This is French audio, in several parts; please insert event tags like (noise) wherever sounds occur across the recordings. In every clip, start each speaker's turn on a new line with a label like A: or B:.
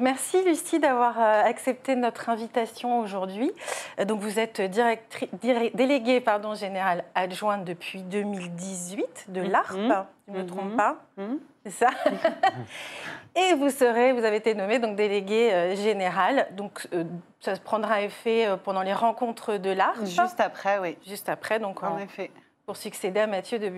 A: merci Lucie d'avoir euh, accepté notre invitation aujourd'hui. Euh, donc vous êtes déléguée pardon, générale adjointe depuis 2018 de l'ARP, mm-hmm. je ne me trompe mm-hmm. pas. Mm-hmm. C'est ça. (laughs) Et vous serez, vous avez été nommée donc déléguée euh, générale. Donc ça prendra effet pendant les rencontres de l'ARP.
B: Juste après, oui.
A: Juste après, donc
B: en, en effet
A: pour succéder à Mathieu de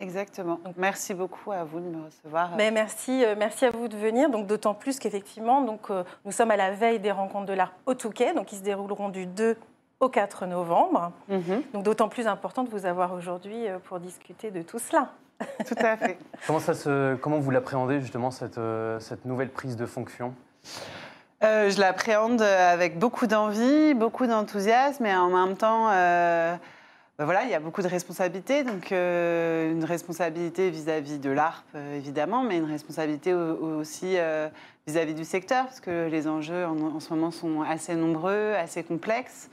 B: Exactement. Donc, merci beaucoup à vous de me recevoir.
A: Mais merci, euh, merci à vous de venir. Donc d'autant plus qu'effectivement, donc euh, nous sommes à la veille des rencontres de l'art au Touquet, donc qui se dérouleront du 2 au 4 novembre. Mhm. Donc d'autant plus important de vous avoir aujourd'hui euh, pour discuter de tout cela.
B: Tout à fait. (laughs)
C: comment, ça se, comment vous l'appréhendez justement cette, cette nouvelle prise de fonction?
B: Je l'appréhende avec beaucoup d'envie, beaucoup d'enthousiasme et en même temps ben voilà, il y a beaucoup de responsabilités. Donc, euh, une responsabilité vis-à-vis de l'ARP, euh, évidemment, mais une responsabilité aussi euh, vis-à-vis du secteur, parce que les enjeux en, ce moment sont assez nombreux, assez complexes.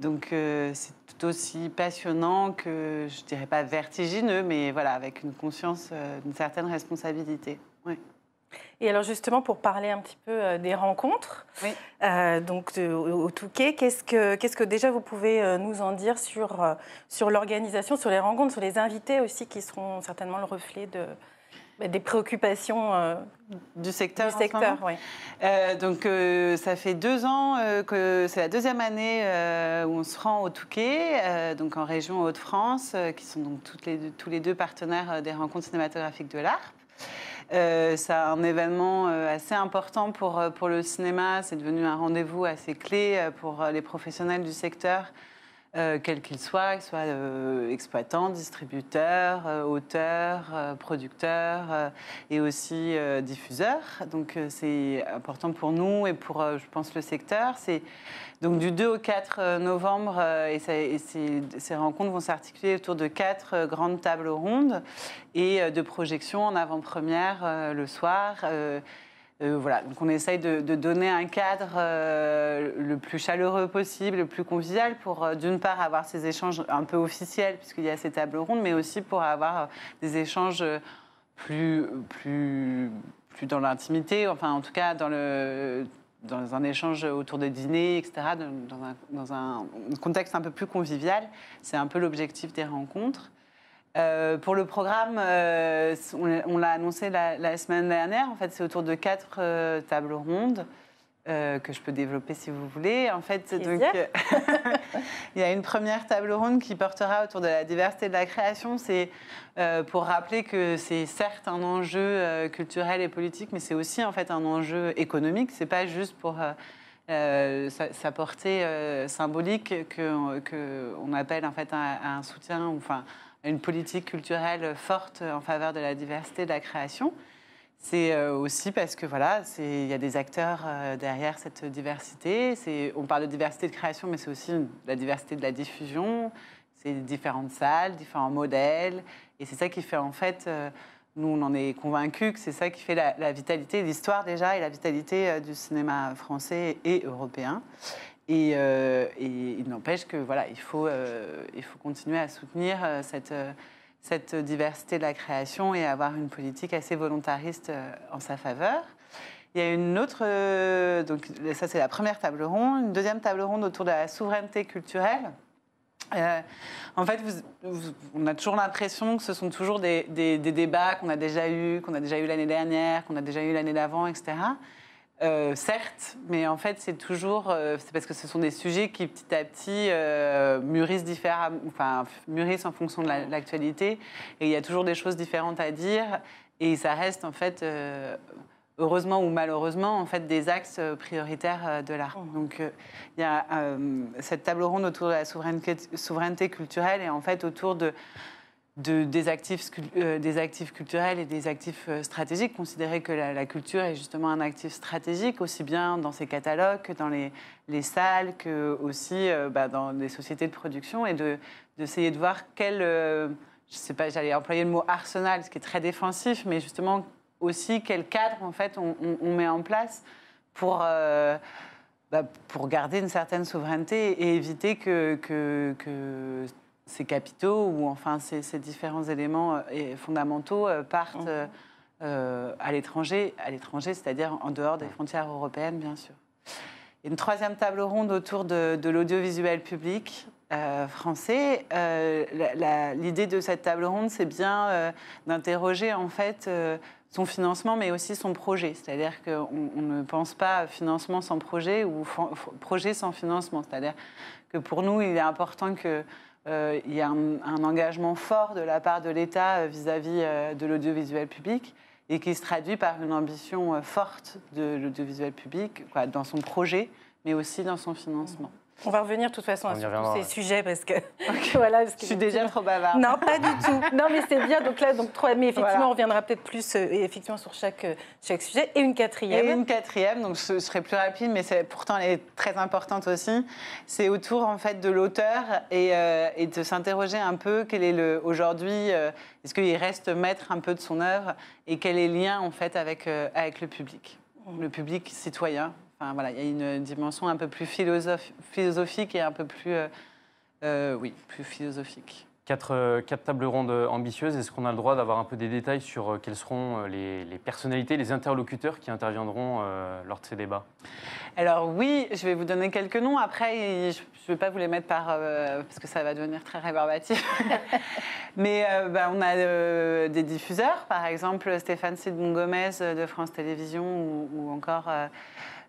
B: Donc, c'est tout aussi passionnant que, je dirais pas vertigineux, mais voilà, avec une conscience d'une certaine responsabilité. Oui.
A: Et alors justement, pour parler un petit peu euh, des rencontres, euh, donc au, Touquet, qu'est-ce que, qu'est-ce que déjà vous pouvez euh, nous en dire sur, sur l'organisation, sur les rencontres, sur les invités aussi, qui seront certainement le reflet de, bah, des préoccupations
B: du secteur.
A: Du secteur oui.
B: donc ça fait deux ans que c'est la deuxième année où on se rend au Touquet, donc en région Hauts-de-France, qui sont donc toutes les, tous les deux partenaires des rencontres cinématographiques de l'ARP. Euh, c'est un événement euh, assez important pour, euh, pour le cinéma. C'est devenu un rendez-vous assez clé pour les professionnels du secteur, quels qu'ils soient, qu'ils soient exploitants, distributeurs, auteurs, producteurs et aussi diffuseurs. Donc c'est important pour nous et pour, je pense, le secteur. C'est donc du 2 au 4 euh, novembre, euh, et, ces, rencontres vont s'articuler autour de quatre euh, grandes tables rondes et de projections en avant-première le soir. Voilà, donc on essaye de, donner un cadre le plus chaleureux possible, le plus convivial, pour d'une part avoir ces échanges un peu officiels, puisqu'il y a ces tables rondes, mais aussi pour avoir des échanges plus, plus, plus dans l'intimité, enfin en tout cas dans le dans un échange autour des dîners, etc., dans un, contexte un peu plus convivial. C'est un peu l'objectif des rencontres. Euh, pour le programme, euh, on, l'a annoncé la, semaine dernière. En fait, c'est autour de quatre euh, tables rondes. Euh, que je peux développer si vous voulez. En fait, donc, (laughs) il y a une première table ronde qui portera autour de la diversité de la création. C'est euh, pour rappeler que c'est certes un enjeu euh, culturel et politique, mais c'est aussi en fait un enjeu économique. C'est pas juste pour sa, portée symbolique que, que, on appelle en fait un, un soutien, enfin une politique culturelle forte en faveur de la diversité de la création. C'est euh, aussi parce que voilà, il y a des acteurs euh, derrière cette diversité. On parle de diversité de création, mais c'est aussi la diversité de la diffusion. C'est différentes salles, différents modèles, et c'est ça qui fait en fait. Euh, nous, on en est convaincus que c'est ça qui fait la, vitalité, l'histoire déjà, et la vitalité du cinéma français et européen. Et, il n'empêche que voilà, il faut, il faut continuer à soutenir cette cette diversité de la création et avoir une politique assez volontariste euh, en sa faveur. Il y a une autre, euh, donc ça c'est la première table ronde, une deuxième table ronde autour de la souveraineté culturelle. Euh, en fait, on a toujours l'impression que ce sont toujours des, des débats qu'on a déjà eus, qu'on a déjà eu l'année dernière, qu'on a déjà eu l'année d'avant, etc. Euh, certes, mais en fait, c'est toujours, euh, c'est parce que ce sont des sujets qui petit à petit euh, mûrissent enfin mûrissent en fonction de l'actualité, et il y a toujours des choses différentes à dire, et ça reste en fait, heureusement ou malheureusement, en fait, des axes prioritaires de l'art. Mmh. Donc, il y a cette table ronde autour de la souveraineté, souveraineté culturelle et en fait autour de des, actifs, euh, des actifs culturels et des actifs euh, stratégiques, considérer que la, culture est justement un actif stratégique, aussi bien dans ses catalogues que dans les, salles, que aussi euh, bah, dans les sociétés de production, et d'essayer de, voir quel, je sais pas, j'allais employer le mot arsenal, ce qui est très défensif, mais justement aussi quel cadre en fait on, met en place pour... Bah, pour garder une certaine souveraineté et éviter que ces capitaux ou enfin ces, différents éléments euh, fondamentaux euh, partent mmh. à l'étranger, à l'étranger, c'est-à-dire en dehors des frontières européennes, bien sûr. Une troisième table ronde autour de, l'audiovisuel public français. L'idée de cette table ronde, c'est bien d'interroger en fait son financement, mais aussi son projet. C'est-à-dire qu'on ne pense pas financement sans projet ou projet sans financement. C'est-à-dire que pour nous, il est important qu'il euh, y ait un, engagement fort de la part de l'État euh, vis-à-vis euh, de l'audiovisuel public et qui se traduit par une ambition forte de l'audiovisuel public dans son projet, mais aussi dans son financement.
A: On va revenir de toute façon sur tous ces sujets parce que (laughs) (laughs) voilà. Parce
B: que je suis déjà trop bavarde.
A: Non, pas du tout. (laughs) Non, mais c'est bien. Donc là, donc trois. Mais effectivement, on reviendra peut-être plus euh, effectivement sur chaque euh, chaque sujet et une quatrième.
B: Et une quatrième. Donc ce serait plus rapide, mais c'est pourtant elle est très importante aussi. C'est autour en fait de l'auteur et, euh, et, de s'interroger un peu quel est le aujourd'hui. Est-ce qu'il reste maître un peu de son œuvre et quel est le lien en fait avec avec le public, mmh. le public citoyen voilà, il y a une dimension un peu plus philosophique et un peu plus, euh, euh, oui, plus philosophique.
C: Quatre, euh, quatre, tables rondes ambitieuses. Est-ce qu'on a le droit d'avoir un peu des détails sur quelles seront les, personnalités, les interlocuteurs qui interviendront lors de ces débats?
B: Alors oui, je vais vous donner quelques noms. Après, je ne vais pas vous les mettre par parce que ça va devenir très rébarbatif. (laughs) Mais bah, on a des diffuseurs, par exemple Stéphane Sidbon Gomez de France Télévisions ou encore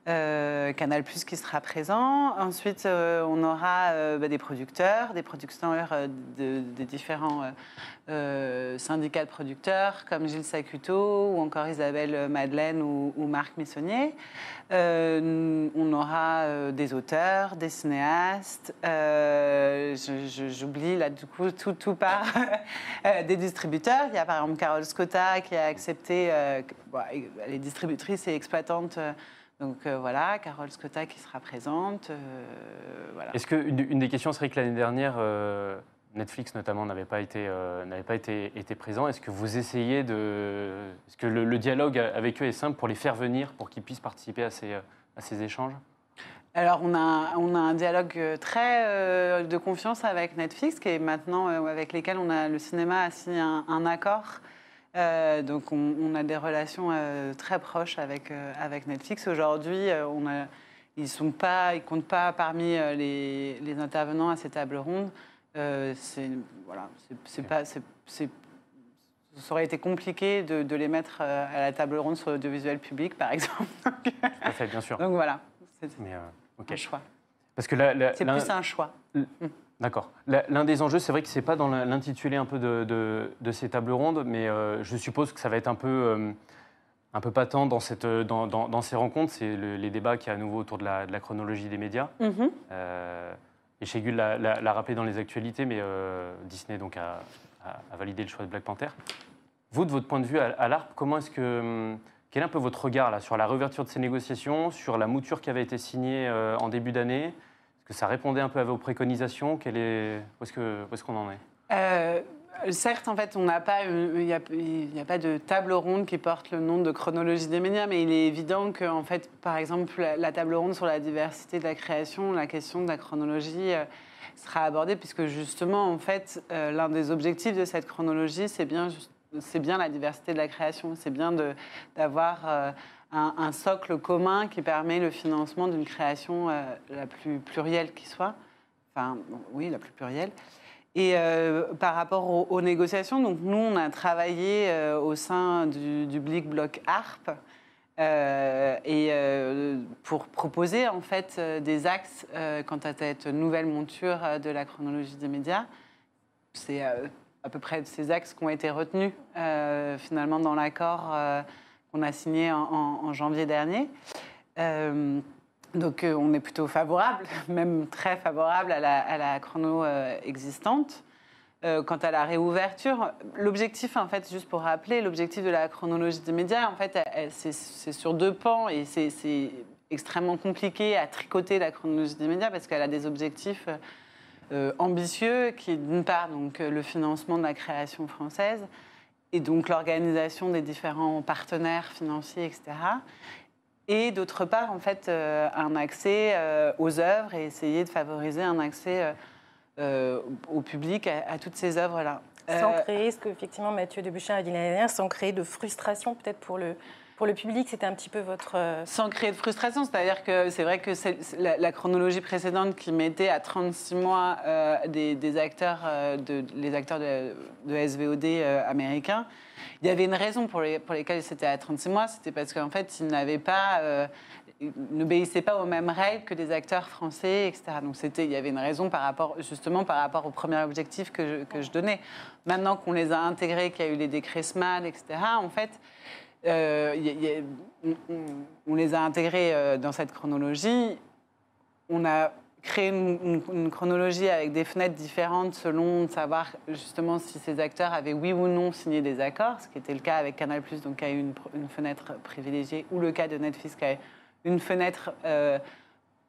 B: euh, Canal Plus qui sera présent. Ensuite, euh, on aura euh, bah, des producteurs, des producteurs des différents syndicats de producteurs, comme Gilles Sacuto ou encore Isabelle Madeleine ou, Marc Missonnier. on aura des auteurs, des cinéastes. J'oublie là du coup tout, tout part (laughs) des distributeurs. Il y a par exemple Carole Scotta qui a accepté, elle est distributrice et exploitante donc euh, voilà, Carole Scotta qui sera présente. Euh,
C: voilà. Est-ce qu'une une des questions serait que l'année dernière, euh, Netflix notamment n'avait pas été, n'avait pas été, été présent Est-ce que vous essayez de... Est-ce que le, dialogue avec eux est simple pour les faire venir, pour qu'ils puissent participer à ces, à ces échanges?
B: Alors, on a, on a un dialogue très de confiance avec Netflix, qui est maintenant, avec lesquels on a, le cinéma a signé un accord euh, donc on, a des relations euh, très proches avec, euh, avec Netflix. Aujourd'hui, on a, ils ne comptent pas parmi les, les, intervenants à ces tables rondes. c'est voilà, c'est pas, c'est, ça aurait été compliqué de, de, les mettre à la table ronde sur l'audiovisuel public, par exemple.
C: fait, bien sûr.
B: Donc voilà, c'est un choix. Parce que c'est plus un choix. Mm.
C: D'accord. L'un des enjeux, c'est vrai que ce n'est pas dans l'intitulé un peu de, ces tables rondes, mais euh, je suppose que ça va être un peu, euh, un peu patent dans, cette, dans, dans, ces rencontres. C'est les débats qui y a à nouveau autour de la, chronologie des médias. Mm-hmm. Euh, et l'a rappelé dans les actualités, mais Disney donc a, validé le choix de Black Panther. Vous, de votre point de vue à, l'ARP, comment est-ce que... Quel est un peu votre regard là, sur la réouverture de ces négociations, sur la mouture qui avait été signée en début d'année que ça répondait un peu à vos préconisations Quel est, Où est-ce qu'on en est?
B: Euh, Certes, en fait, on n'a pas, il n'y a, pas de table ronde qui porte le nom de chronologie des médias, mais il est évident que, en fait, par exemple, la, table ronde sur la diversité de la création, la question de la chronologie euh, sera abordée, puisque justement, en fait, euh, l'un des objectifs de cette chronologie, c'est bien, c'est bien la diversité de la création, c'est bien d'avoir un, socle commun qui permet le financement d'une création euh, la plus plurielle qui soit. Enfin, oui, la plus plurielle. Et euh, par rapport aux, négociations, donc nous, on a travaillé euh, au sein du, du Blick Bloc ARP et pour proposer en fait des axes quant à cette nouvelle monture de la chronologie des médias. C'est à peu près ces axes qui ont été retenus finalement dans l'accord qu'on a signé en, janvier dernier. Euh, donc euh, on est plutôt favorable, (laughs) même très favorable à la, chrono euh, existante. quant à la réouverture, l'objectif, en fait, juste pour rappeler, l'objectif de la chronologie des médias, en fait, c'est sur deux pans et c'est extrêmement compliqué à tricoter la chronologie des médias parce qu'elle a des objectifs ambitieux qui, d'une part, donc le financement de la création française, et donc l'organisation des différents partenaires financiers, etc. Et d'autre part, en fait, euh, un accès euh, aux œuvres et essayer de favoriser un accès euh, au public à, toutes ces œuvres-là.
A: sans créer ce que effectivement Mathieu Debuchin a dit l'année dernière, sans créer de frustration peut-être pour le, pour le public, c'était un petit peu votre...
B: Sans créer de frustration, c'est-à-dire que c'est vrai que la, chronologie précédente qui mettait à 36 mois des, acteurs, de, les acteurs de, SVOD américains, il y avait une raison pour, les, lesquelles c'était à 36 mois, c'était parce qu'en fait, ils n'avaient pas, euh, n'obéissaient pas aux mêmes règles que des acteurs français, etc. Donc c'était, il y avait une raison par rapport, justement par rapport au premier objectif que je, que je donnais. Maintenant qu'on les a intégrés, qu'il y a eu les décrets SMAD, etc. En fait, euh, on, les a intégrés euh, dans cette chronologie. On a créer une, chronologie avec des fenêtres différentes selon savoir justement si ces acteurs avaient oui ou non signé des accords, ce qui était le cas avec Canal+, donc qui a eu une, fenêtre privilégiée, ou le cas de Netflix qui a une fenêtre euh,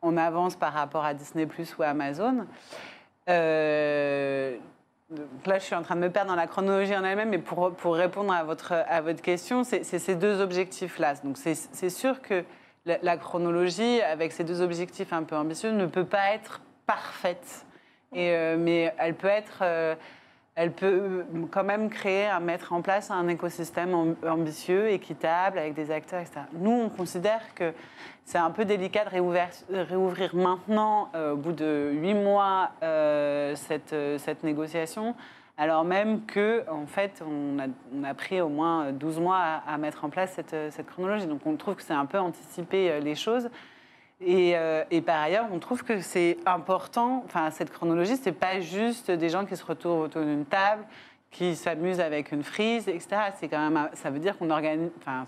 B: en avance par rapport à Disney+, ou Amazon. Là, je suis en train de me perdre dans la chronologie en elle-même, mais pour, pour répondre à votre, à votre question, c'est ces deux objectifs-là. Donc c'est sûr que la, chronologie, avec ces deux objectifs un peu ambitieux, ne peut pas être parfaite. Et, euh, mais elle peut être. Euh, elle peut quand même créer, mettre en place un écosystème ambitieux, équitable, avec des acteurs, etc. Nous, on considère que c'est un peu délicat de réouvrir, maintenant, euh, au bout de huit mois, cette, négociation alors même que, en fait, on a, pris au moins 12 mois à, mettre en place cette, chronologie. Donc on trouve que c'est un peu anticiper euh, les choses. Euh, et, par ailleurs, on trouve que c'est important, enfin, cette chronologie, c'est pas juste des gens qui se retrouvent autour d'une table, qui s'amusent avec une frise, etc. C'est quand même, ça veut dire qu'on organise, enfin,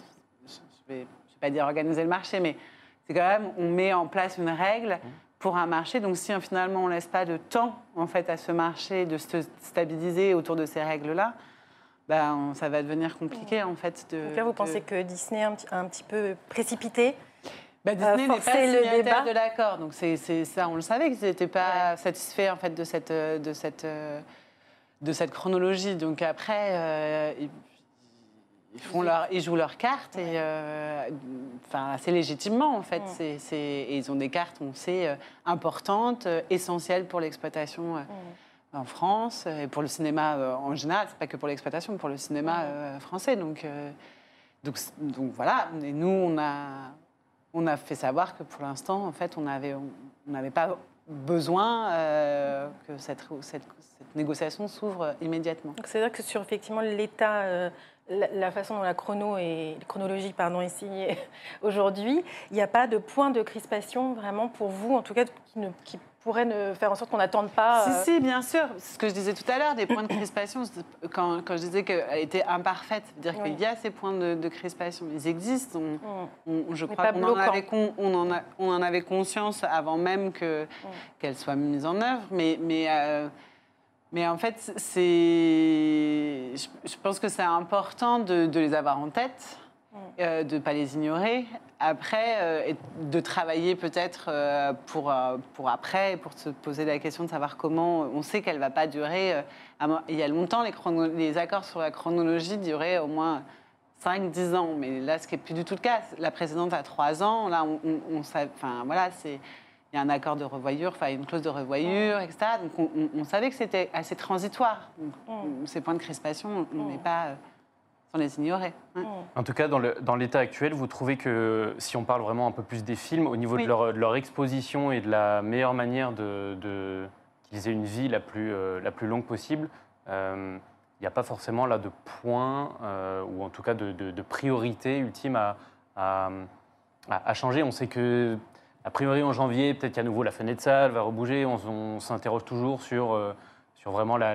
B: je ne vais, pas dire organiser le marché, mais c'est quand même, on met en place une règle pour un marché. Donc si finalement on ne laisse pas de temps en fait à ce marché de se stabiliser autour de ces règles-là, ben, ça va devenir compliqué en fait. De,
A: Donc là, vous pensez que Disney a un, petit peu précipité
B: ben, Disney n'est pas signataire de l'accord, donc c'est ça, on le savait qu'ils n'étaient pas satisfaits en fait de cette de cette de cette chronologie. Donc après, euh, ils, font leur, ils jouent leurs cartes et euh, enfin assez légitimement en fait. C'est, et ils ont des cartes, on sait, euh, importantes, euh, essentielles pour l'exploitation en France et pour le cinéma en général. C'est pas que pour l'exploitation, pour le cinéma français. Donc, donc, donc, voilà. Et nous, on a on a fait savoir que pour l'instant, en fait, on n'avait pas besoin que cette, négociation s'ouvre immédiatement.
A: C'est-à-dire que sur effectivement l'état la, façon dont la chronologie pardon, est signée (laughs) aujourd'hui, il n'y a pas de point de crispation vraiment pour vous, en tout cas qui, ne, qui pourrait ne faire en sorte qu'on n'attende pas.
B: Si, euh, si, bien sûr. Ce que je disais tout à l'heure, des points de (coughs) crispation, quand, quand je disais qu'elle était imparfaite, c'est-à-dire qu'il y a ces points de, crispation. Ils existent. On, je crois qu'on en, avait on en, on en avait conscience avant même qu'elle qu'elle soit mise en œuvre. Mais. mais euh, mais en fait, c'est, je pense que c'est important de, les avoir en tête, mm. Euh, de ne pas les ignorer. Après, euh, de travailler peut-être euh, pour, pour après, pour se poser la question de savoir comment. On sait qu'elle ne va pas durer. il y a longtemps, les, les accords sur la chronologie duraient au moins 5-10 ans. Mais là, ce qui n'est plus du tout le cas. La précédente a 3 ans. Là, on, on, enfin, voilà, c'est il y a un accord de revoyure, enfin une clause de revoyure, etc. Donc on, savait que c'était assez transitoire. Mm. Ces points de crispation, on n'est mm. pas euh, sans les ignorer.
C: Mm. En tout cas, dans l'état actuel, vous trouvez que si on parle vraiment un peu plus des films, au niveau de, leur, exposition et de la meilleure manière de, qu'ils aient une vie la plus, euh, la plus longue possible, euh, il n'y a pas forcément là de point, ou en tout cas de, priorité ultime à, à, à, changer. On sait que a priori, en janvier, peut-être qu'à nouveau la fenêtre salle va rebouger. On, s'interroge toujours sur, euh, sur vraiment la,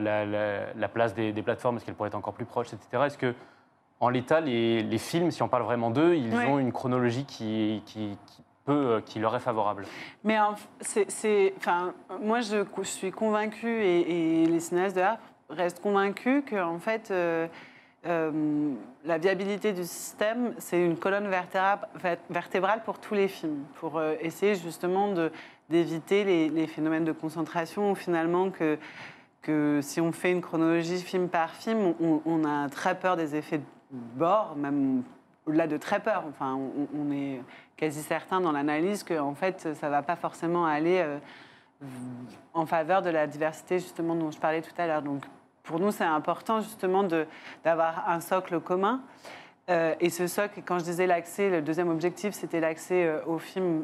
C: place des, plateformes, est-ce qu'elles pourraient être encore plus proches, etc. Est-ce que, en l'état, les, films, si on parle vraiment d'eux, ils ont une chronologie qui, qui, peut, euh, qui leur est favorable.
B: Mais c'est, enfin, moi, je, suis convaincue, et, les cinéastes de l'art restent convaincus qu'en fait, euh, euh, la viabilité du système, c'est une colonne vertébrale pour tous les films, pour euh, essayer justement d'éviter les, phénomènes de concentration, finalement que, que si on fait une chronologie film par film, on, a très peur des effets de bord, même au-delà de très peur. Enfin, on, est quasi certain dans l'analyse que en fait, ça va pas forcément aller euh, en faveur de la diversité justement dont je parlais tout à l'heure. Donc pour nous, c'est important justement d'avoir un socle commun. Euh, et ce socle, quand je disais l'accès, le deuxième objectif, c'était l'accès euh, au film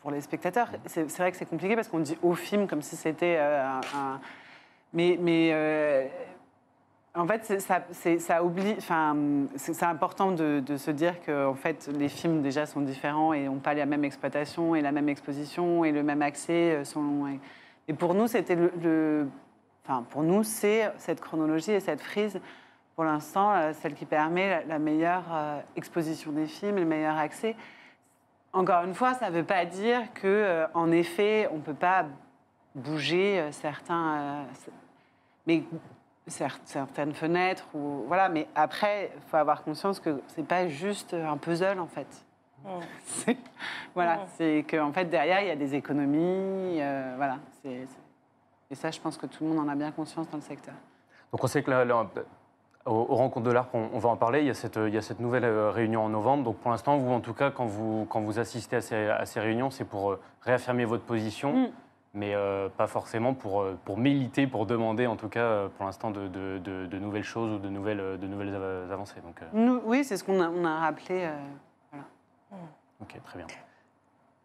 B: pour les spectateurs. C'est vrai que c'est compliqué parce qu'on dit au film comme si c'était euh, un, mais en fait, ça, ça oublie. Enfin, c'est important de, se dire que en fait, les films déjà sont différents et n'ont pas la même exploitation et la même exposition et le même accès. Selon, et, pour nous, c'était le, Enfin, pour nous, c'est cette chronologie et cette frise pour l'instant, euh, celle qui permet la meilleure euh, exposition des films, le meilleur accès. Encore une fois, ça ne veut pas dire que, euh, en effet, on ne peut pas bouger certains, mais certaines fenêtres ou voilà. Mais après, il faut avoir conscience que c'est pas juste un puzzle en fait. Mmh. (laughs) voilà, mmh. c'est qu'en fait derrière il y a des économies, voilà. et ça, je pense que tout le monde en a bien conscience dans le secteur.
C: Donc on sait que là, aux, rencontres de l'ARP, on, va en parler. Il y, a cette, il y, a cette, nouvelle euh, réunion en novembre. Donc pour l'instant, vous, en tout cas, quand vous, quand vous assistez à ces, à ces réunions, c'est pour euh, réaffirmer votre position, mm. Mais euh, pas forcément pour, pour militer, pour demander, en tout cas, pour l'instant, de, de, de, nouvelles choses ou de nouvelles, de nouvelles avancées. Donc,
B: Nous, oui, c'est ce qu'on a, on a rappelé. voilà.
C: Ok, très bien.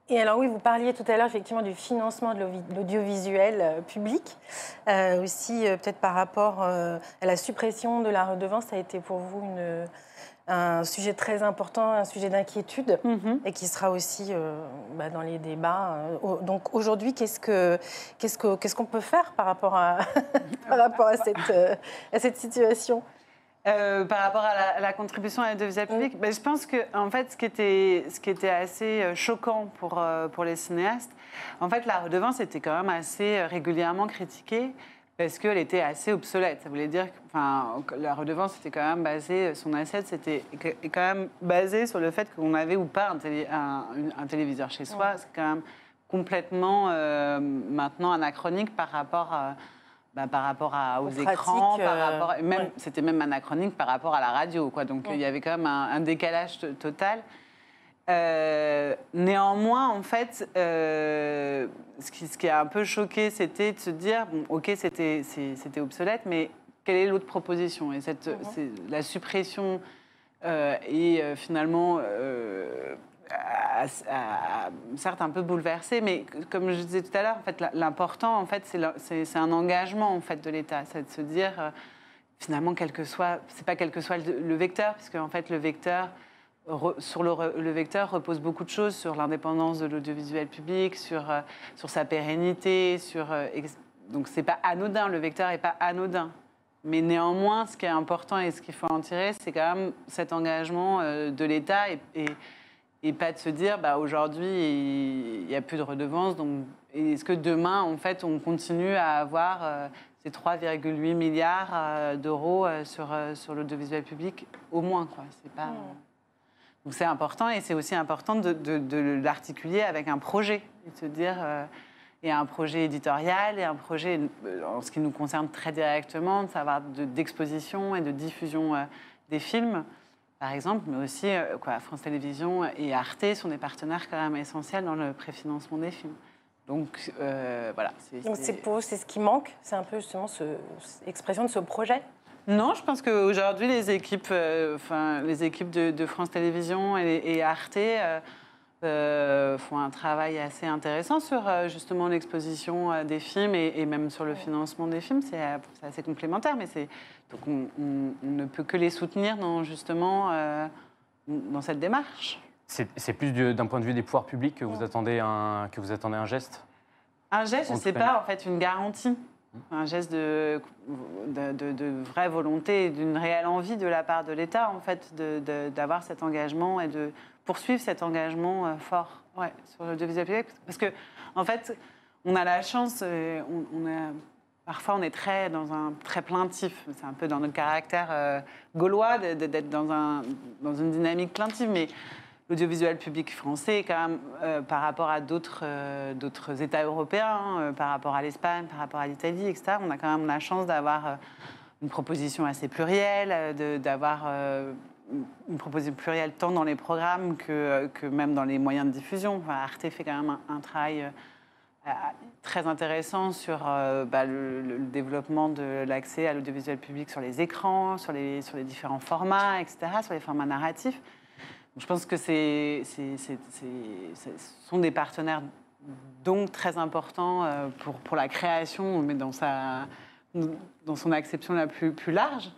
A: Et alors oui, vous parliez tout à l'heure effectivement du financement de l'audiovisuel euh, public, euh, aussi euh, peut-être par rapport à la suppression de la redevance, ça a été pour vous une, un sujet très important, un sujet d'inquiétude, mm-hmm. et qui sera aussi bah, dans les débats. Donc aujourd'hui, qu'est-ce qu'on qu'est-ce que, qu'on peut faire par rapport à, (laughs) par rapport à, cette, à cette situation?
B: Euh, par rapport à la, contribution à l'audiovisuel public, ben, je pense que en fait, ce qui était, ce qui était assez euh, choquant pour, euh, pour les cinéastes, en fait, la redevance était quand même assez régulièrement critiquée parce qu'elle était assez obsolète. Ça voulait dire que enfin, la redevance était quand même basée, son asset c'était quand même basé sur le fait qu'on avait ou pas un, un, téléviseur chez soi. C'est quand même complètement maintenant anachronique par rapport à bah, par rapport aux, écrans, par euh, même, c'était même anachronique par rapport à la radio. Quoi. Donc il y avait quand même un, décalage total. Euh, néanmoins, en fait, euh, ce, qui, ce, qui, a un peu choqué, c'était de se dire, bon, ok, c'était, obsolète, mais quelle est l'autre proposition? Et cette, mhm. la suppression et finalement a, certes un peu bouleversé, mais comme je disais tout à l'heure, en fait, l'important, en fait, c'est un engagement en fait de l'État, c'est de se dire euh, finalement quel que soit, c'est pas quel que soit le, vecteur, puisque en fait le vecteur sur le, vecteur repose beaucoup de choses sur l'indépendance de l'audiovisuel public, sur, euh, sa pérennité, sur euh, donc c'est pas anodin, le vecteur est pas anodin. Mais néanmoins, ce qui est important et ce qu'il faut en tirer, c'est quand même cet engagement de l'État et pas de se dire bah, aujourd'hui il n'y a plus de redevance donc est-ce que demain en fait on continue à avoir euh, ces 3,8 milliards euh, d'euros euh, sur, l'audiovisuel public? Au moins quoi c'est pas hmm. Donc c'est important et c'est aussi important de, de, l'articuler avec un projet et de se dire y a un projet éditorial et un projet en ce qui nous concerne très directement de savoir d'exposition et de diffusion des films par exemple, mais aussi euh, quoi, France Télévisions et Arte sont des partenaires quand même essentiels dans le préfinancement des films. Donc euh, voilà.
A: Donc c'est pour c'est ce qui manque, c'est un peu justement l'expression de ce projet?
B: Non, je pense qu'aujourd'hui les équipes, euh, enfin les équipes de, France Télévisions et, Arte font un travail assez intéressant sur justement l'exposition des films et, et, même sur le financement des films. C'est assez complémentaire, mais c'est donc on, ne peut que les soutenir dans, justement euh, dans cette démarche.
C: C'est plus d'un point de vue des pouvoirs publics que vous attendez un, que vous attendez un geste?
B: Un geste, je ne sais pas, en fait, une garantie. Un geste de, de, vraie volonté, d'une réelle envie de la part de l'État, en fait, d'avoir cet engagement et de poursuivre cet engagement euh, fort ouais, sur l'audiovisuel public. Parce que, en fait, on a la chance, euh, on, a Parfois, on est très dans un très plaintif. C'est un peu dans notre caractère euh, gaulois d'être dans, un, dans une dynamique plaintive. Mais l'audiovisuel public français, quand même, euh, par rapport à d'autres euh, États européens, hein, par rapport à l'Espagne, par rapport à l'Italie, etc., on a quand même la chance d'avoir une proposition assez plurielle, d'avoir une proposition plurielle tant dans les programmes que, que, même dans les moyens de diffusion. Arte fait quand même un travail très intéressant sur bah, le, le, développement de l'accès à l'audiovisuel public sur les écrans, sur les, sur les différents formats, etc., sur les formats narratifs. Je pense que ce sont des partenaires donc très importants pour, pour la création, mais dans, son acception la plus, large.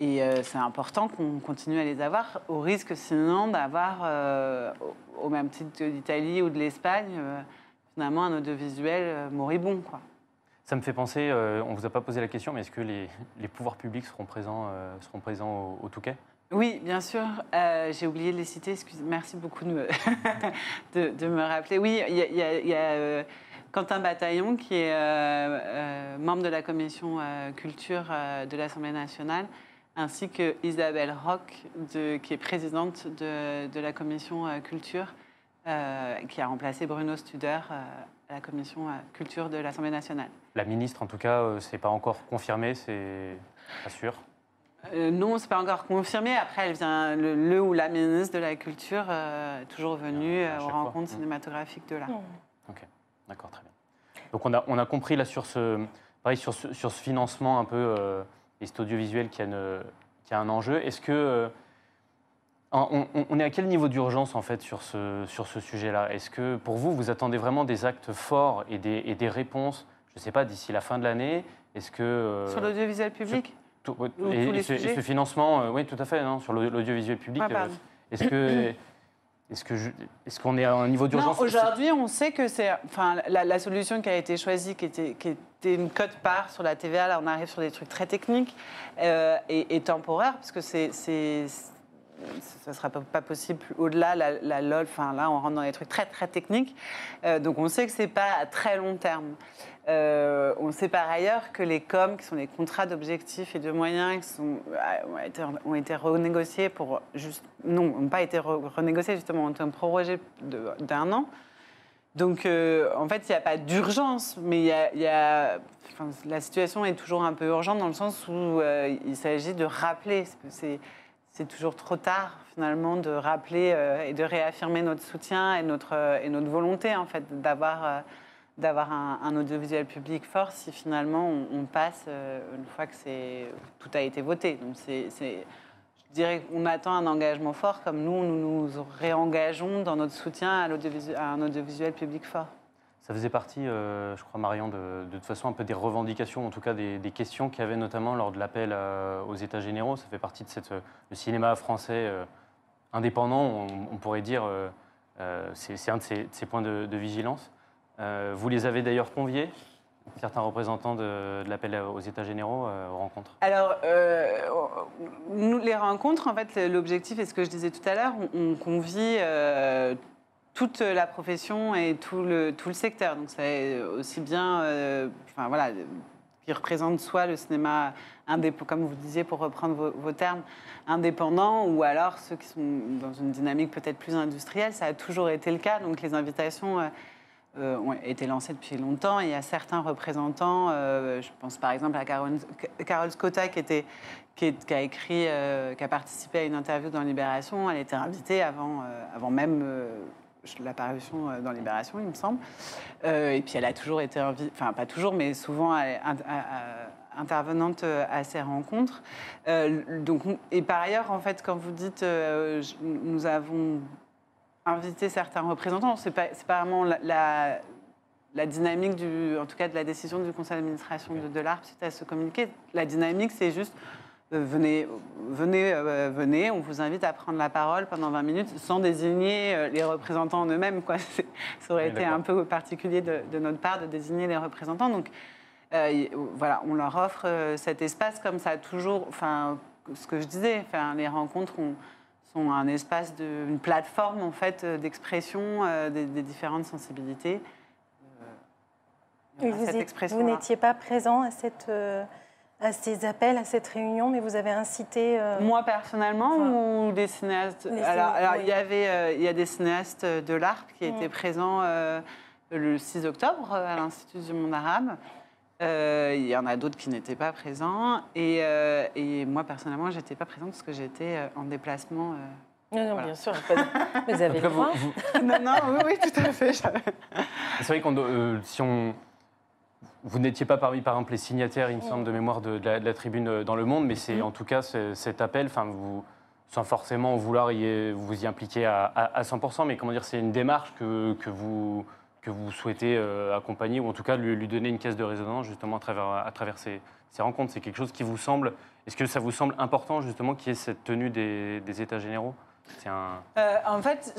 B: Et euh, c'est important qu'on continue à les avoir, au risque sinon d'avoir, euh, au même titre que l'Italie ou de l'Espagne, euh, finalement un audiovisuel moribond. Quoi.
C: Ça me fait penser, on ne vous a pas posé la question, mais est-ce que les, les, pouvoirs publics seront présents, seront présents au, Touquet?
B: Oui, bien sûr. J'ai oublié de les citer. Merci beaucoup (laughs) de me, rappeler. Oui, il y a, Quentin Bataillon, qui est membre de la commission culture de l'Assemblée nationale, ainsi que Isabelle Roch, qui est présidente de, la commission euh, culture, euh, qui a remplacé Bruno Studer euh, à la commission culture de l'Assemblée nationale.
C: La ministre, en tout cas, c'est pas encore confirmé, c'est pas sûr.
B: Non, c'est pas encore confirmé. Après, elle vient, le, ou la ministre de la Culture est toujours venue aux rencontres mmh. cinématographiques de là.
C: Ok, d'accord, très bien. Donc on a, on a compris là sur ce, pareil, sur ce, sur ce financement un peu et cet audiovisuel qui a, qui a un enjeu. Est-ce que euh, on, est à quel niveau d'urgence en fait sur ce, sur ce sujet-là? Est-ce que pour vous, vous attendez vraiment des actes forts et des, et des réponses, je ne sais pas, d'ici la fin de l'année? Est-ce que
B: euh, sur l'audiovisuel public?
C: Et, ce, financement, euh, oui, tout à fait, non, sur l'audiovisuel public. Est-ce que (coughs) est-ce que est-ce qu'on est à un niveau d'urgence
B: Aujourd'hui, on sait que c'est, enfin, la, solution qui a été choisie, qui était, qui était une cote part sur la TVA. Là, on arrive sur des trucs très techniques euh, et, temporaires, parce que c'est ça ne sera pas possible au-delà, la, la, LOL, enfin là on rentre dans des trucs très très techniques, euh, donc on sait que ce n'est pas à très long terme. Euh, on sait par ailleurs que les COM, qui sont les contrats d'objectifs et de moyens, qui sont, euh, ont, été, renégociés pour juste. Non, n'ont pas été renégociés, justement, ont été prorogés d'un an. Donc, euh, en fait, il n'y a pas d'urgence, mais la situation est toujours un peu urgente dans le sens où il s'agit de rappeler. Toujours trop tard, finalement, de rappeler et de réaffirmer notre soutien et notre, et notre volonté, en fait, d'avoir d'avoir un, audiovisuel public fort si finalement on, passe euh, une fois que c'est tout a été voté. Donc c'est, je dirais qu'on attend un engagement fort comme nous, nous nous réengageons dans notre soutien à, à un audiovisuel public fort.
C: Ça faisait partie, euh, je crois, Marion, de, toute façon un peu des revendications, en tout cas des, questions qu'il y avait notamment lors de l'appel euh, aux États généraux. Ça fait partie de cette, le cinéma français indépendant, on, pourrait dire, c'est, un de ces, points de, vigilance. Euh, vous les avez d'ailleurs conviés certains représentants de, l'appel aux États généraux euh, aux rencontres
B: Alors, euh, nous, les rencontres, en fait, l'objectif, et ce que je disais tout à l'heure, on, convie toute la profession et tout le, tout le secteur. Donc, c'est aussi bien, enfin voilà, qui représente soit le cinéma indépendant, comme vous disiez, pour reprendre vos, termes, indépendant, ou alors ceux qui sont dans une dynamique peut-être plus industrielle. Ça a toujours été le cas. Donc, les invitations euh, ont été lancés depuis longtemps. Il y a certains représentants, euh, je pense par exemple à Carole, Scotta qui, était, qui, a écrit, euh, qui a participé à une interview dans Libération. Elle était invitée avant, avant même l'apparition dans Libération, il me semble. et puis elle a toujours été enfin pas toujours, mais souvent intervenante à ces rencontres. donc, et par ailleurs, en fait, quand vous dites nous avons inviter certains représentants. Ce n'est pas, pas, vraiment la, la, dynamique, du, en tout cas de la décision du conseil d'administration de, de l'ARP suite à ce communiqué. La dynamique, c'est juste euh, venez, venez, euh, venez, on vous invite à prendre la parole pendant 20 minutes sans désigner euh, les représentants en eux-mêmes. Quoi. (laughs) Ça aurait été un peu particulier de, de, notre part de désigner les représentants. Donc voilà, on leur offre cet espace comme ça, toujours, enfin, ce que je disais, enfin, les rencontres, on, sont un espace, de, une plateforme en fait euh, d'expression euh, des, différentes sensibilités.
A: Euh, vous, n'étiez pas présent à, cette, à ces appels, à cette réunion, mais vous avez incité.
B: Moi personnellement ou des cinéastes Alors, il y avait, il y a des cinéastes de l'ARP qui étaient présents le 6 octobre à l'Institut du monde arabe. Euh, il y en a d'autres qui n'étaient pas présents. Et, euh, et moi, personnellement, je n'étais pas présente parce que j'étais euh, en déplacement
A: Non, non,
B: Voilà.
A: bien sûr. Vous avez (laughs) le
C: vous-
A: droit.
C: vous-
B: non, non, oui, oui, tout à fait.
C: C'est vrai qu'on doit- euh, si on vous n'étiez pas parmi par exemple les signataires, il me semble, de mémoire de, de la, de la tribune euh, dans le monde, mais c'est en tout cas cet appel, enfin vous sans forcément vouloir y, vous y impliquer à, à- à 100%, mais comment dire, c'est une démarche que, que vous que vous souhaitez euh, accompagner ou en tout cas lui, lui donner une caisse de résonance justement à travers à travers ces, ces rencontres. C'est quelque chose qui vous semble, est-ce que ça vous semble important justement qu'il y ait cette tenue des, des États généraux?
B: Euh, en fait,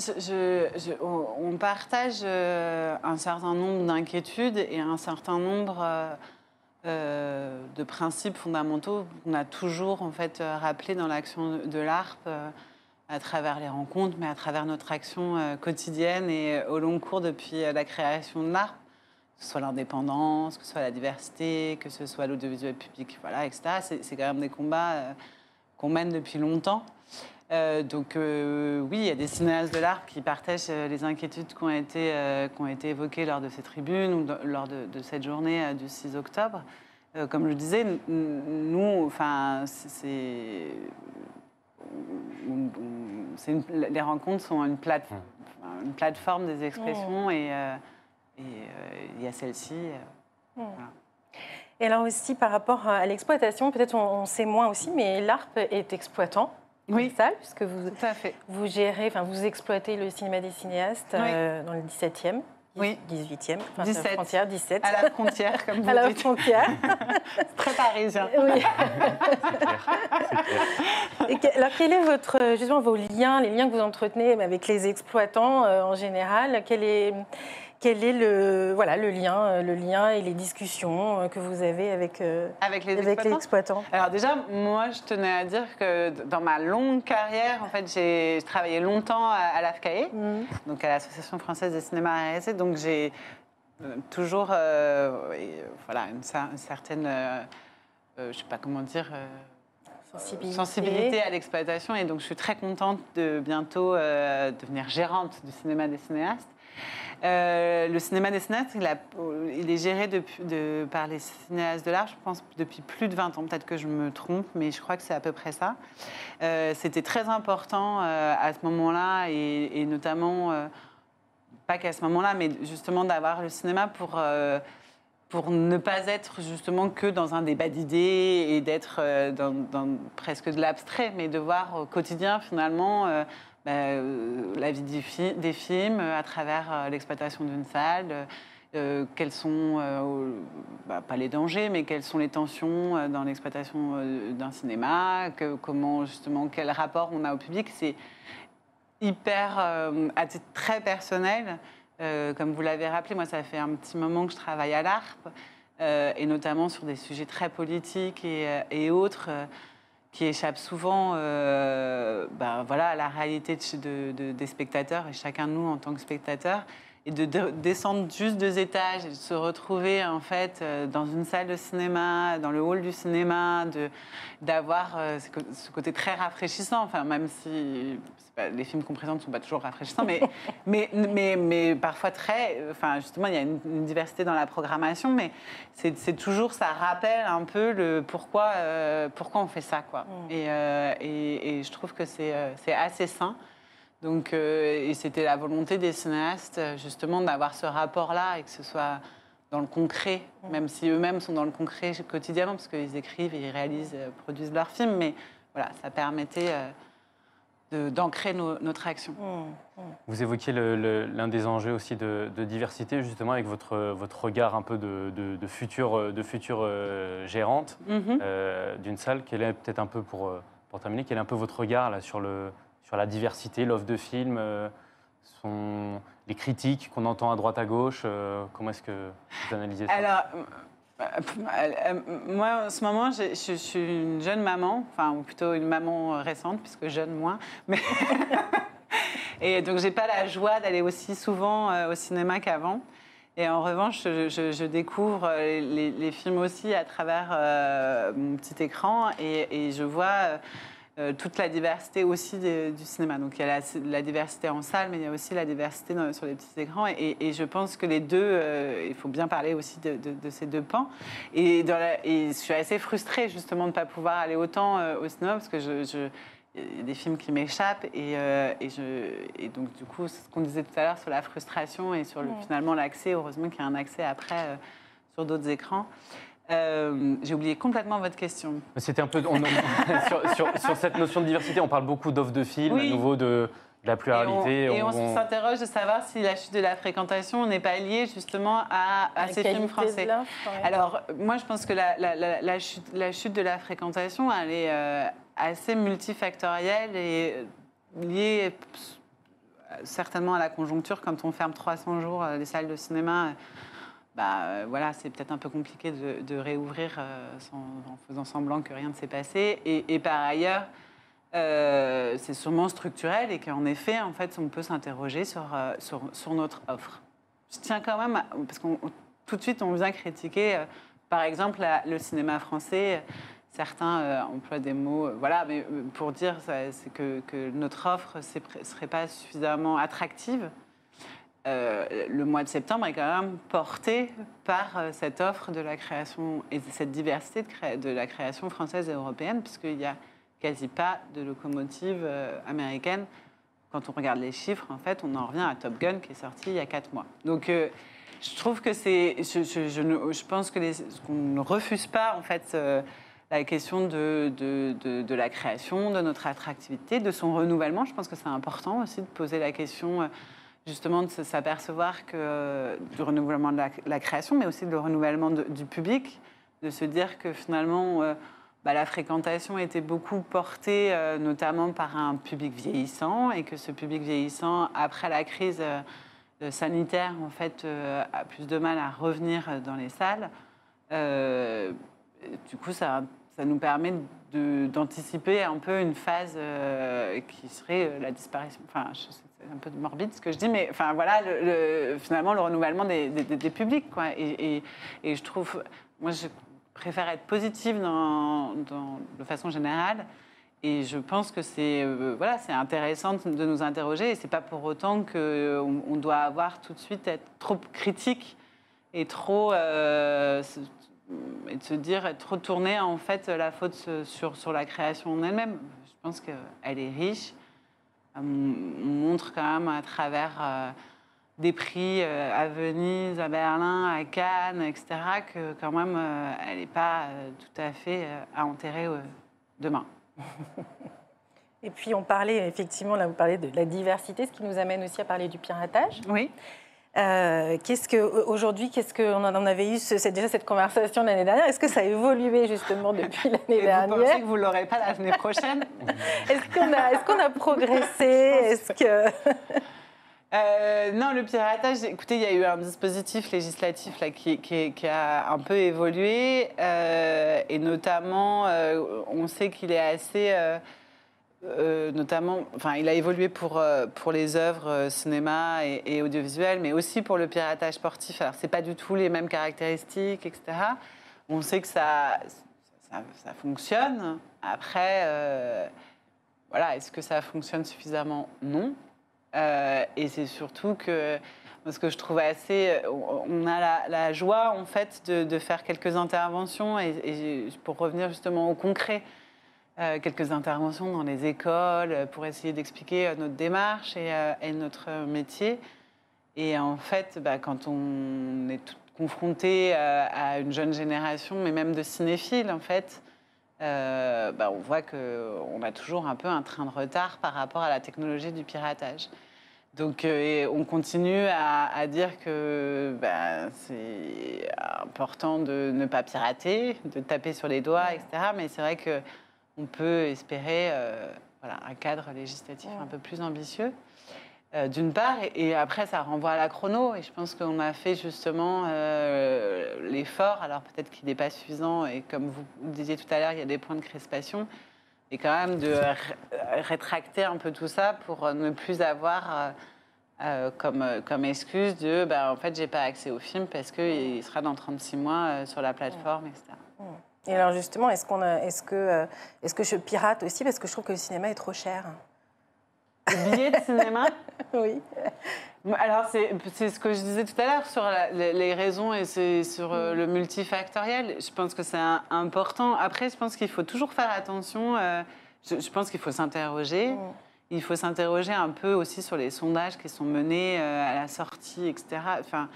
B: on partage euh, un certain nombre d'inquiétudes et un certain nombre euh, de principes fondamentaux qu'on a toujours en fait rappelés dans l'action de- l'ARP à travers les rencontres, mais à travers notre action quotidienne et au long cours depuis la création de l'ARP, que ce soit l'indépendance, que ce soit la diversité, que ce soit l'audiovisuel public, voilà, etc. C'est quand même des combats qu'on mène depuis longtemps. Euh, donc euh, oui, il y a des cinéastes de l'art qui partagent euh, les inquiétudes qui ont été, euh, qui ont été évoquées lors de ces tribunes ou de- lors de, de cette journée euh, du 6 octobre. Euh, comme je le disais, nous, enfin, c'est- une- les rencontres sont une, plate, enfin, une plateforme des expressions et, euh, et, euh, il y a celle-ci. euh,
A: Et alors aussi par rapport à l'exploitation, peut-être on, on sait moins aussi, mais l'ARP est exploitant.
B: Oui.
A: salle, puisque vous,
B: Tout à fait.
A: vous gérez, enfin vous exploitez le cinéma des cinéastes
B: Oui.
A: euh, dans le 17e,
B: Oui.
A: 18e, enfin,
B: 17.
A: la frontière 17,
B: À la frontière, (laughs) comme vous
A: à la
B: dites.
A: frontière. (laughs)
B: Très parisien.
A: oui. Et que- alors quel est votre, justement vos liens, les liens que vous entretenez avec les exploitants euh, en général? Quel est, quel est le, voilà, le lien, euh, le lien et les discussions euh, que vous avez avec, euh,
B: Avec les
A: avec les
B: exploitants Alors déjà, moi, je tenais à dire que dans ma longue carrière, en fait, j'ai travaillé longtemps à, l'AFCAE,
A: Mhm.
B: donc à l'Association française des cinémas RSC, donc j'ai toujours, euh, voilà, une, cer- une certaine, euh, je sais pas comment dire, euh,
A: Sensibilité.
B: sensibilité à l'exploitation, et donc je suis très contente de bientôt euh, devenir gérante du cinéma des cinéastes. Euh, le cinéma des cinéastes, il, est géré de- par les cinéastes de l'art, je pense, depuis plus de 20 ans. Peut-être que je me trompe, mais je crois que c'est à peu près ça. Euh, C'était très important euh, à ce moment-là, et, notamment, pas qu'à ce moment-là, mais justement d'avoir le cinéma pour... pour ne pas être justement que dans un débat d'idées et d'être presque de l'abstrait, mais de voir au quotidien finalement la vie des, fi- des films euh, à travers euh, l'exploitation d'une salle, euh, euh, quels sont, euh, bah, pas les dangers, mais quelles sont les tensions euh, dans l'exploitation euh, d'un cinéma, comment justement, quel rapport on a au public. C'est hyper, euh, à titre très personnel. Euh, comme vous l'avez rappelé, moi, ça fait un petit moment que je travaille à l'ARP, euh, et notamment sur des sujets très politiques et, euh, autres, euh, qui échappent souvent euh, ben, voilà, à la réalité de, de- de- des spectateurs, et chacun de nous en tant que spectateur. Et de, de- descendre juste deux étages et de se retrouver en fait euh, dans une salle de cinéma, dans le hall du cinéma, d'avoir euh, ce, côté très rafraîchissant, enfin même si pas- les films qu'on présente ne sont pas toujours rafraîchissants, mais, (laughs) mais, mais, mais parfois très, enfin justement il y a une, une diversité dans la programmation, mais c'est, toujours, ça rappelle un peu le pourquoi, euh, pourquoi on fait ça. Quoi. Et, euh, et, et je trouve que c'est, c'est assez sain. Donc, euh, et c'était la volonté des cinéastes, justement, d'avoir ce rapport-là et que ce soit dans le concret, même si eux-mêmes sont dans le concret quotidiennement, parce qu'ils écrivent, et ils réalisent, euh, produisent leurs films, mais voilà, ça permettait euh, d'ancrer notre action.
C: Vous évoquiez l'un des enjeux aussi de, de diversité, justement, avec votre, votre regard un peu de, de, de future, de future euh, gérante
B: Mhm.
C: euh, d'une salle. Quel est peut-être un peu, pour, pour terminer, quel est un peu votre regard là, sur, le, sur la diversité, l'offre de films, euh, les critiques qu'on entend à droite à gauche euh, Comment est-ce que vous analysez ça?
B: Alors, euh, moi, en ce moment, je, suis une jeune maman, enfin, ou plutôt une maman récente, puisque jeune moins. (laughs) Et donc, j'ai pas la joie d'aller aussi souvent au cinéma qu'avant. Et en revanche, je, découvre les, films aussi à travers mon petit écran et, je vois toute la diversité aussi du cinéma. Donc il y a la, la diversité en salle, mais il y a aussi la diversité dans- sur les petits écrans. Et, et je pense que les deux, euh, il faut bien parler aussi de, de- de ces deux pans. Et, dans la- et je suis assez frustrée justement de ne pas pouvoir aller autant euh, au cinéma parce que je, je- il y a des films qui m'échappent et, euh, et, je, et donc du coup, ce qu'on disait tout à l'heure sur la frustration et sur le,
A: Ouais.
B: finalement l'accès, heureusement qu'il y a un accès après euh, sur d'autres écrans. Euh, J'ai oublié complètement votre question.
C: C'était un peu. on- on- sur, sur- sur cette notion de diversité, on parle beaucoup d'offres de films,
B: Oui.
C: à nouveau de, de la pluralité.
B: Et on, et on
C: on-
B: s'interroge de savoir si la chute de la fréquentation n'est pas liée justement à, ces films français.
A: ouais.
B: Alors, moi, je pense que la, la- la- la chute, la chute de la fréquentation, elle est euh, assez multifactorielle et euh, liée certainement à la conjoncture. Quand on ferme 300 jours euh, les salles de cinéma, euh, bah, euh, voilà, c'est peut-être un peu compliqué de, réouvrir euh, en faisant semblant que rien ne s'est passé. Et, par ailleurs, euh, c'est sûrement structurel et qu'en effet, en fait, on peut s'interroger sur, sur, notre offre. Je tiens quand même, parce qu'on tout de suite, on vient critiquer, euh, par exemple, le cinéma français. Certains emploient des mots, voilà, mais pour dire que, que notre offre ne serait pas suffisamment attractive. Euh, le mois de septembre est quand même porté par euh, cette offre de la création et cette diversité de, la création française et européenne, puisqu'il n'y a quasi pas de locomotive euh, américaine. Quand on regarde les chiffres, en fait, on en revient à Top Gun qui est sorti il y a quatre mois. Donc, je trouve que c'est, je, pense que qu'on ne refuse pas en fait la question de la création, de notre attractivité, de son renouvellement. Je pense que c'est important aussi de poser la question. Euh, justement de s'apercevoir que du renouvellement de la, création, mais aussi le renouvellement du public, de se dire que finalement euh, bah, la fréquentation était beaucoup portée euh, notamment par un public vieillissant et que ce public vieillissant, après la crise euh, euh, sanitaire, en fait, euh, a plus de mal à revenir euh, dans les salles. Euh, du coup, ça, ça nous permet d'anticiper un peu une phase euh, qui serait euh, la disparition. Enfin, je sais, un peu morbide ce que je dis, mais enfin voilà, le- le- finalement le renouvellement des, publics, quoi. Et, je trouve, moi, je préfère être positive dans, dans- de façon générale. Et je pense que c'est euh, voilà, c'est intéressant de nous interroger. Et c'est pas pour autant qu'on on doit avoir tout de suite être trop critique et trop euh, et de se dire être trop tourné en fait la faute sur sur la création en elle-même. Je pense qu'elle est riche. Euh, On montre quand même à travers euh, des prix euh, à Venise, à Berlin, à Cannes, etc. que quand même elle n'est pas tout à fait à enterrer demain. (laughs)
A: Et puis on parlait effectivement, là vous parlez de la diversité, ce qui nous amène aussi à parler du piratage.
B: Oui.
A: Euh, qu'est-ce que aujourd'hui, qu'est-ce qu'on en avait eu ce- déjà cette conversation l'année dernière? Est-ce que ça a évolué justement depuis (laughs) l'année
B: Et vous pensez
A: dernière
B: que vous l'aurez pas l'année prochaine? (laughs)
A: Est-ce qu'on a, est-ce qu'on a progressé? (laughs) Est-ce que
B: Euh, non, le piratage, écoutez, il y a eu un dispositif législatif là, qui, qui- qui a un peu évolué, euh, et notamment, euh, on sait qu'il est assez, euh, notamment, enfin, il a évolué pour, euh, pour les œuvres euh, cinéma et, et audiovisuelles, mais aussi pour le piratage sportif. Alors, c'est pas du tout les mêmes caractéristiques, etc. On sait que ça, ça, fonctionne. Après, voilà, est-ce que ça fonctionne suffisamment? Non. Et c'est surtout que ce que je trouve assez. On a la, joie, en fait, de, de faire quelques interventions et pour revenir justement au concret, euh, quelques interventions dans les écoles euh, pour essayer d'expliquer euh, notre démarche et, notre métier. Et en fait, bah, quand on est confronté à une jeune génération, mais même de cinéphiles, en fait, bah, on voit qu'on a toujours un peu un train de retard par rapport à la technologie du piratage. Donc on continue à, dire que bah, c'est important de ne pas pirater, de taper sur les doigts, etc. Mais c'est vrai qu'on peut espérer euh, voilà, un cadre législatif un peu plus ambitieux. Euh, d'une part, et, et après ça renvoie à la chrono, et je pense qu'on a fait justement euh, l'effort, alors peut-être qu'il n'est pas suffisant, et comme vous disiez tout à l'heure, il y a des points de crispation, et quand même de ré- rétracter un peu tout ça pour ne plus avoir euh, comme, comme excuse de bah, en fait j'ai pas accès au film parce qu'il sera dans 36 mois sur la plateforme, etc.
A: Et alors justement, est-ce qu'on est-ce que, euh, est-ce que je pirate aussi parce que je trouve que le cinéma est trop cher?
B: Le billet de cinéma? (laughs)
A: Oui.
B: Alors, c'est ce que je disais tout à l'heure sur la- les, les raisons et sur euh, le multifactoriel. Je pense que c'est important. Après, je pense qu'il faut toujours faire attention. euh, je, je pense qu'il faut s'interroger.
A: Mm.
B: Il faut s'interroger un peu aussi sur les sondages qui sont menés à la sortie, etc. Enfin,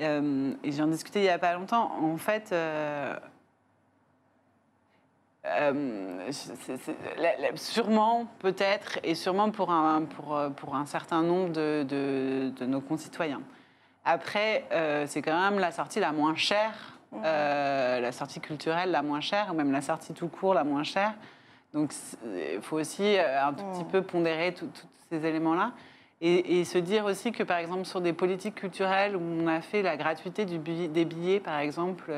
B: euh, et j'en discutais il n'y a pas longtemps. En fait, euh, euh, la- la- sûrement, peut-être, et sûrement pour un, pour, euh, pour un certain nombre de, de- de nos concitoyens. Après, euh, c'est quand même la sortie la moins chère, euh, la sortie culturelle la moins chère, ou même la sortie tout court la moins chère. Donc, il faut aussi un tout petit peu pondérer tous ces éléments-là. Et, et se dire aussi que, par exemple, sur des politiques culturelles où on a fait la gratuité du billet- des billets, par exemple,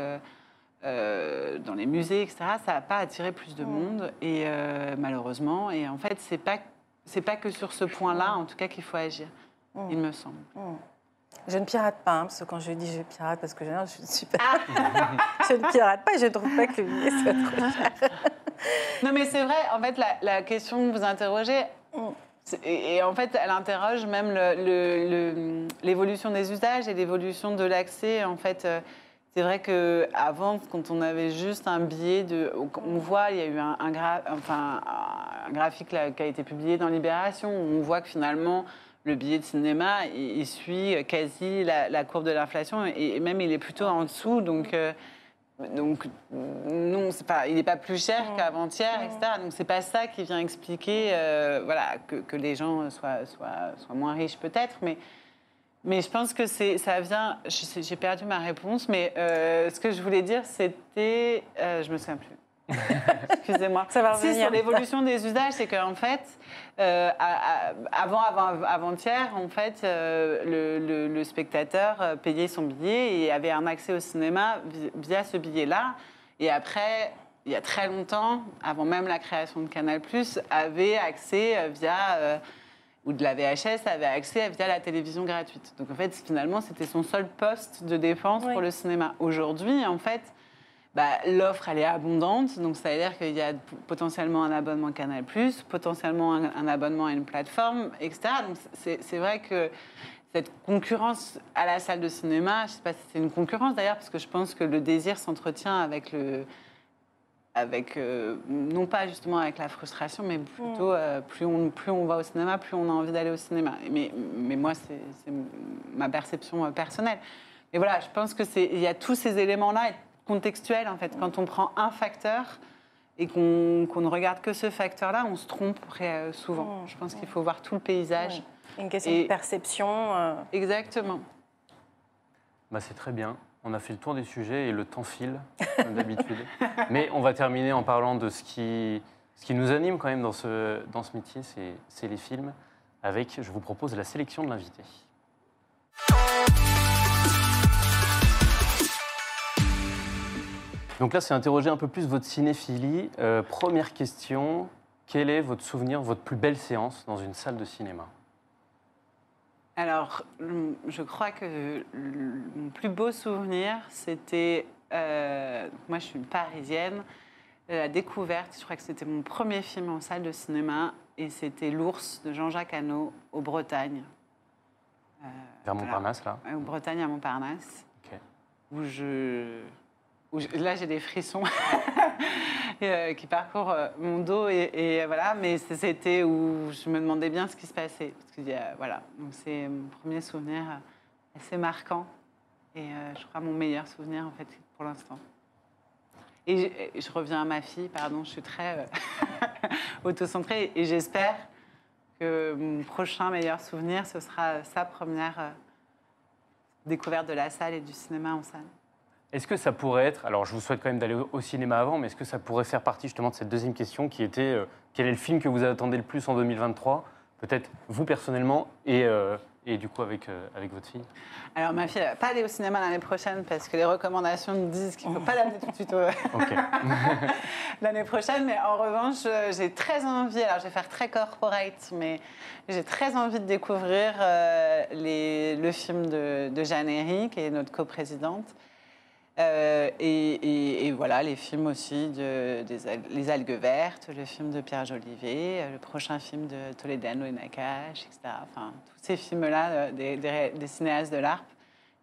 B: euh, dans les musées, etc., ça n'a pas attiré plus de monde, et euh, malheureusement. Et en fait, c'est pas c'est pas que sur ce point-là, en tout cas, qu'il faut agir, il me semble.
A: Je ne pirate pas, hein, parce que quand je dis je pirate, parce que généralement, je suis super. (laughs) je ne pirate pas et je ne trouve pas que le billet soit trop cher. (laughs)
B: Non, mais c'est vrai, en fait, la, la question que vous interrogez, et, et en fait, elle interroge même l'évolution des usages et l'évolution de l'accès. En fait, euh, c'est vrai qu'avant, quand on avait juste un billet de. On voit, il y a eu un, un gra- enfin, un graphique là, qui a été publié dans Libération, où on voit que finalement, le billet de cinéma, il, il suit quasi la, la courbe de l'inflation, et, et même il est plutôt en dessous. Donc. euh, donc, non, pas, il n'est pas plus cher qu'avant-hier, etc. Donc, c'est pas ça qui vient expliquer euh, voilà, que, que les gens soient, soient, soient moins riches, peut-être. Mais, mais je pense que c'est, ça vient. J'ai perdu ma réponse, mais euh, ce que je voulais dire, c'était. euh, je me souviens plus. (laughs) Excusez-moi.
A: Ça va
B: Si,
A: revenir.
B: sur l'évolution des usages, c'est qu'en fait, euh, avant, avant, avant-hier, en fait, euh, le, le- le spectateur payait son billet et avait un accès au cinéma vi- via ce billet-là. Et après, il y a très longtemps, avant même la création de Canal+, avait accès via ou de la VHS, avait accès via la télévision gratuite. Donc en fait, finalement, c'était son seul poste de dépense
A: Oui.
B: pour le cinéma. Aujourd'hui, en fait, bah, l'offre, elle est abondante. Donc, ça veut dire qu'il y a potentiellement un abonnement Canal+, potentiellement un, un abonnement à une plateforme, etc. Donc, c'est c'est vrai que cette concurrence à la salle de cinéma, je ne sais pas si c'est une concurrence d'ailleurs, parce que je pense que le désir s'entretient avec le... Avec, euh, non pas justement avec la frustration, mais plutôt euh, plus, on, plus on va au cinéma, plus on a envie d'aller au cinéma. Mais, mais moi, c'est ma perception euh, personnelle. Mais voilà, je pense que c'est il y a tous ces éléments-là contextuels en fait. Quand on prend un facteur et qu'on ne regarde que ce facteur-là, on se trompe souvent. Je pense qu'il faut voir tout le paysage.
A: Une question
B: Et-
A: de perception. euh,
B: Exactement.
C: Bah, c'est très bien. On a fait le tour des sujets et le temps file, comme d'habitude. (laughs) Mais on va terminer en parlant de ce qui, ce qui nous anime quand même dans ce, dans ce métier, c'est- les films. Avec, je vous propose la sélection de l'invité. Donc là, c'est interroger un peu plus votre cinéphilie. Euh, première question, quel est votre souvenir, votre plus belle séance dans une salle de cinéma?
B: Alors, hum, je crois que mon plus beau souvenir, c'était. euh, moi, je suis une parisienne. La découverte, je crois que c'était mon premier film en salle de cinéma, et c'était L'ours de Jean-Jacques Hano, aux Bretagne. Euh,
C: Vers. Montparnasse, là
B: Aux Bretagne à Montparnasse,
C: Ok.
B: où je. Là, j'ai des frissons (laughs) euh, qui parcourent euh, mon dos, et, et voilà, mais c'était où je me demandais bien ce qui se passait. Euh, voilà, c'est mon premier souvenir euh, assez marquant, et euh, je crois mon meilleur souvenir, en fait, pour l'instant. Et je, reviens à ma fille, pardon, je suis très euh, (laughs) autocentrée, et j'espère que mon prochain meilleur souvenir, ce sera sa première euh, découverte de la salle et du cinéma en salle.
C: Est-ce que ça pourrait être, alors je vous souhaite quand même d'aller au- cinéma avant, mais est-ce que ça pourrait faire partie justement de cette deuxième question qui était euh, quel est le film que vous attendez le plus en 2023 Peut-être vous personnellement et, euh, et du coup avec, euh, avec votre fille?
B: Alors ma fille, elle va pas aller au cinéma l'année prochaine parce que les recommandations nous disent qu'il ne faut pas l'amener tout de suite au- (laughs) (laughs) l'année prochaine. Mais en revanche, j'ai très envie, alors je vais faire très corporate, mais j'ai très envie de découvrir les- le film de, de Jeanne Herry, qui est notre coprésidente. Euh, et, et- et voilà, les films aussi de des Les Algues Vertes, le film de Pierre Jolivet, euh, le prochain film de Toledano et Nakache, etc. Enfin, tous ces films-là, euh, des, des ré- des cinéastes de l'ARP,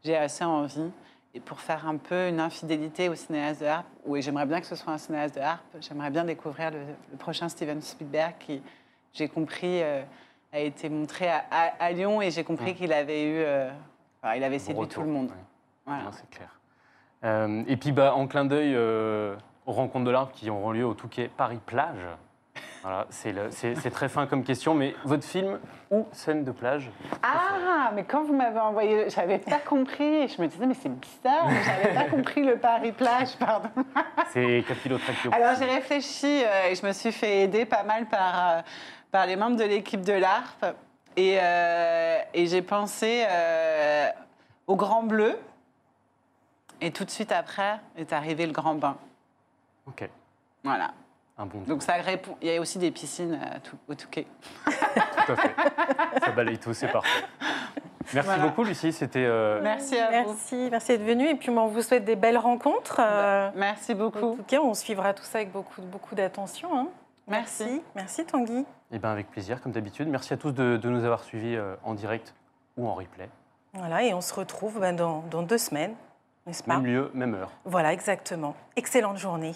B: j'ai assez envie. et pour faire un peu une infidélité au cinéaste de harpe, oui, j'aimerais bien que ce soit un cinéaste de harpe, j'aimerais bien découvrir le, le prochain Steven Spielberg qui, j'ai compris, euh, a été montré à, à- à Lyon et j'ai compris qu'il avait eu, euh, enfin, il avait séduit tout le monde. Voilà.
C: C'est clair. Euh, et puis, bah, en clin d'œil euh, aux rencontres de l'arbre qui auront lieu au Touquet Paris-Plage. Voilà, c'est très fin comme question, mais votre film ou scène de plage?
B: Ah, mais quand vous m'avez envoyé, j'avais pas compris. Je me disais, mais c'est bizarre, j'avais pas compris le Paris-Plage, pardon.
C: C'est Capillotractio.
B: Alors j'ai réfléchi euh, et je me suis fait aider pas mal par, par les membres de l'équipe de l'ARP. Et, et j'ai pensé au Grand Bleu. Et tout de suite après est arrivé le Grand Bain.
C: Ok,
B: Voilà.
C: un bon
B: Donc ça répond. Il y a aussi des piscines euh, tout- au Touquet.
C: tout à fait. Ça balaye tout, c'est parfait. Merci
B: Voilà.
C: beaucoup, Lucie. C'était. euh,
B: Merci à vous.
A: Merci, merci d'être venu. Et puis, moi, on vous souhaite des belles rencontres. Euh,
B: Merci
A: en
B: beaucoup.
A: tout cas, on suivra tout ça avec beaucoup, beaucoup d'attention. hein.
B: Merci.
A: Merci, Tanguy.
C: Eh ben, avec plaisir, comme d'habitude. Merci à tous de, de nous avoir suivis euh, en direct ou en replay.
A: Voilà, et on se retrouve ben, dans, dans deux semaines, pas
C: Même lieu, même heure.
A: Voilà, exactement. Excellente journée.